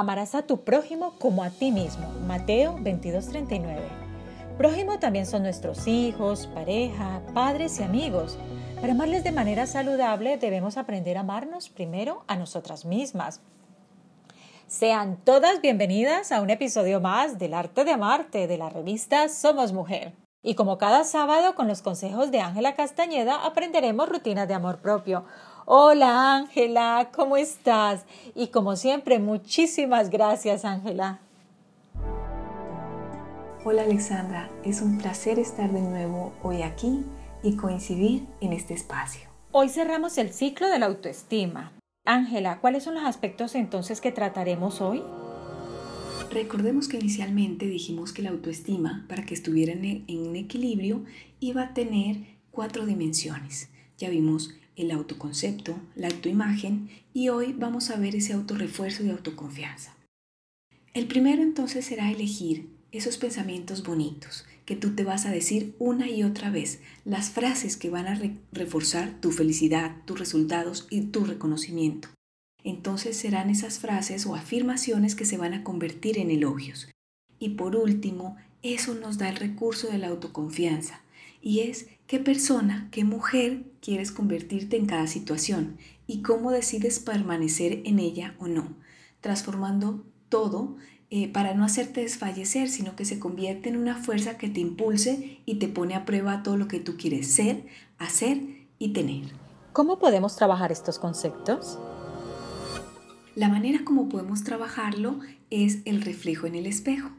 Amarás a tu prójimo como a ti mismo. Mateo 22:39. Prójimo también son nuestros hijos, pareja, padres y amigos. Para amarles de manera saludable debemos aprender a amarnos primero a nosotras mismas. Sean todas bienvenidas a un episodio más del Arte de Amarte de la revista Somos Mujer. Y como cada sábado con los consejos de Ángela Castañeda aprenderemos rutinas de amor propio. Hola Ángela, ¿cómo estás? Y como siempre, muchísimas gracias Ángela. Hola Alexandra, es un placer estar de nuevo hoy aquí y coincidir en este espacio. Hoy cerramos el ciclo de la autoestima. Ángela, ¿cuáles son los aspectos entonces que trataremos hoy? Recordemos que inicialmente dijimos que la autoestima, para que estuviera en, en equilibrio, iba a tener cuatro dimensiones. Ya vimos el autoconcepto, la autoimagen y hoy vamos a ver ese autorrefuerzo y autoconfianza. El primero entonces será elegir esos pensamientos bonitos que tú te vas a decir una y otra vez, las frases que van a reforzar tu felicidad, tus resultados y tu reconocimiento. Entonces serán esas frases o afirmaciones que se van a convertir en elogios. Y por último, eso nos da el recurso de la autoconfianza, y es qué persona, qué mujer quieres convertirte en cada situación y cómo decides permanecer en ella o no, transformando todo eh, para no hacerte desfallecer, sino que se convierte en una fuerza que te impulse y te pone a prueba todo lo que tú quieres ser, hacer y tener. ¿Cómo podemos trabajar estos conceptos? La manera como podemos trabajarlo es el reflejo en el espejo.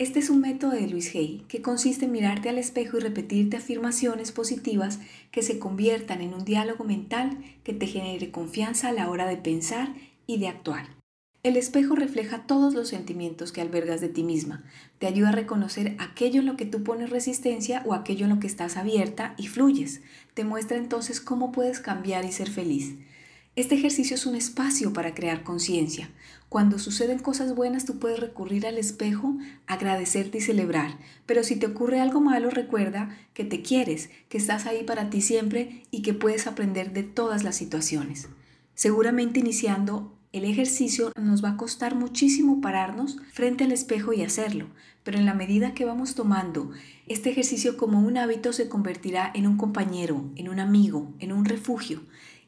Este es un método de Luis Hay que consiste en mirarte al espejo y repetirte afirmaciones positivas que se conviertan en un diálogo mental que te genere confianza a la hora de pensar y de actuar. El espejo refleja todos los sentimientos que albergas de ti misma. Te ayuda a reconocer aquello en lo que tú pones resistencia o aquello en lo que estás abierta y fluyes. Te muestra entonces cómo puedes cambiar y ser feliz. Este ejercicio es un espacio para crear conciencia. Cuando suceden cosas buenas tú puedes recurrir al espejo, agradecerte y celebrar. Pero si te ocurre algo malo recuerda que te quieres, que estás ahí para ti siempre y que puedes aprender de todas las situaciones. Seguramente iniciando el ejercicio nos va a costar muchísimo pararnos frente al espejo y hacerlo, pero en la medida que vamos tomando este ejercicio como un hábito se convertirá en un compañero, en un amigo, en un refugio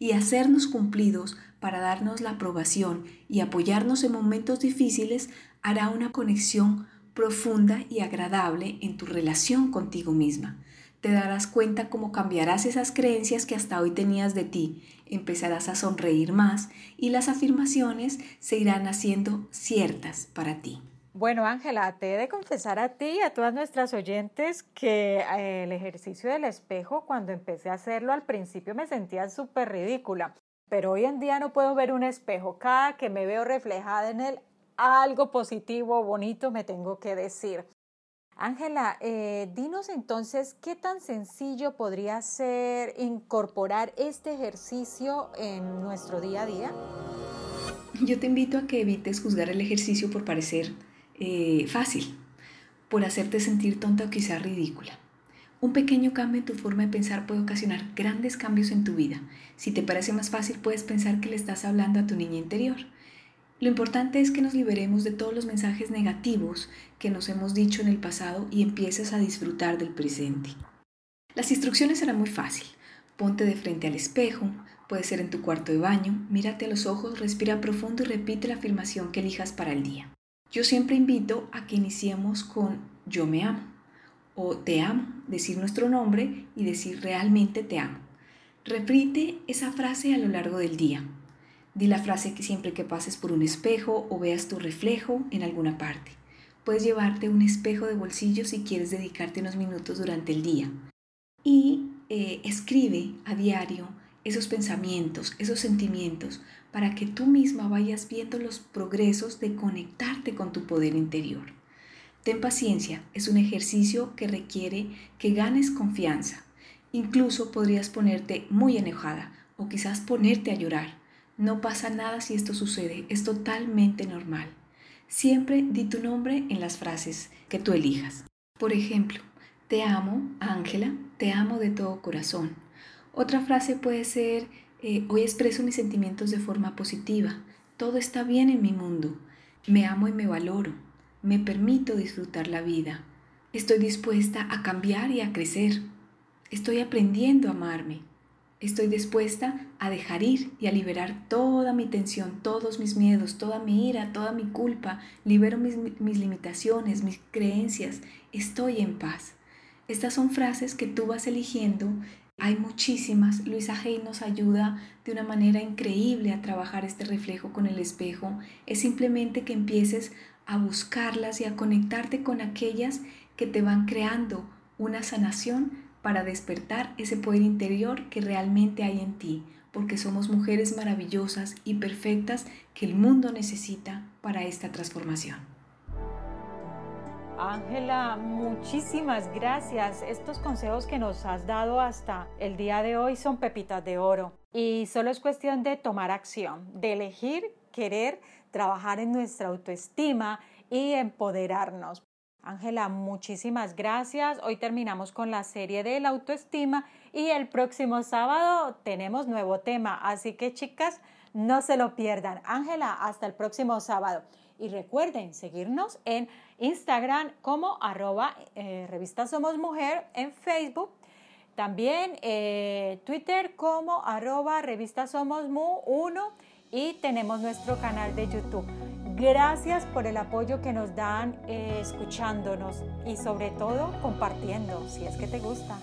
y hacernos cumplidos para darnos la aprobación y apoyarnos en momentos difíciles hará una conexión profunda y agradable en tu relación contigo misma. Te darás cuenta cómo cambiarás esas creencias que hasta hoy tenías de ti, empezarás a sonreír más y las afirmaciones se irán haciendo ciertas para ti. Bueno, Ángela, te he de confesar a ti y a todas nuestras oyentes que eh, el ejercicio del espejo, cuando empecé a hacerlo al principio me sentía súper ridícula, pero hoy en día no puedo ver un espejo. Cada que me veo reflejada en él, algo positivo, bonito me tengo que decir. Ángela, eh, dinos entonces qué tan sencillo podría ser incorporar este ejercicio en nuestro día a día. Yo te invito a que evites juzgar el ejercicio por parecer eh, fácil por hacerte sentir tonta o quizá ridícula. Un pequeño cambio en tu forma de pensar puede ocasionar grandes cambios en tu vida. Si te parece más fácil, puedes pensar que le estás hablando a tu niña interior. Lo importante es que nos liberemos de todos los mensajes negativos que nos hemos dicho en el pasado y empieces a disfrutar del presente. Las instrucciones serán muy fácil. Ponte de frente al espejo, puede ser en tu cuarto de baño, mírate a los ojos, respira profundo y repite la afirmación que elijas para el día. Yo siempre invito a que iniciemos con yo me amo o te amo, decir nuestro nombre y decir realmente te amo. Repite esa frase a lo largo del día. Di la frase que siempre que pases por un espejo o veas tu reflejo en alguna parte. Puedes llevarte un espejo de bolsillo si quieres dedicarte unos minutos durante el día. Y eh, escribe a diario esos pensamientos, esos sentimientos, para que tú misma vayas viendo los progresos de conectarte con tu poder interior. Ten paciencia, es un ejercicio que requiere que ganes confianza. Incluso podrías ponerte muy enojada o quizás ponerte a llorar. No pasa nada si esto sucede, es totalmente normal. Siempre di tu nombre en las frases que tú elijas. Por ejemplo, te amo, Ángela, te amo de todo corazón. Otra frase puede ser, eh, hoy expreso mis sentimientos de forma positiva. Todo está bien en mi mundo. Me amo y me valoro. Me permito disfrutar la vida. Estoy dispuesta a cambiar y a crecer. Estoy aprendiendo a amarme. Estoy dispuesta a dejar ir y a liberar toda mi tensión, todos mis miedos, toda mi ira, toda mi culpa. Libero mis, mis limitaciones, mis creencias. Estoy en paz. Estas son frases que tú vas eligiendo. Hay muchísimas. Luisa Hay nos ayuda de una manera increíble a trabajar este reflejo con el espejo. Es simplemente que empieces a buscarlas y a conectarte con aquellas que te van creando una sanación para despertar ese poder interior que realmente hay en ti, porque somos mujeres maravillosas y perfectas que el mundo necesita para esta transformación. Ángela, muchísimas gracias. Estos consejos que nos has dado hasta el día de hoy son pepitas de oro y solo es cuestión de tomar acción, de elegir, querer, trabajar en nuestra autoestima y empoderarnos. Ángela, muchísimas gracias. Hoy terminamos con la serie de autoestima y el próximo sábado tenemos nuevo tema. Así que chicas, no se lo pierdan. Ángela, hasta el próximo sábado. Y recuerden seguirnos en Instagram como arroba eh, revista Somos Mujer, en Facebook, también eh, Twitter como arroba revista Somos Mu 1 y tenemos nuestro canal de YouTube. Gracias por el apoyo que nos dan eh, escuchándonos y sobre todo compartiendo si es que te gusta.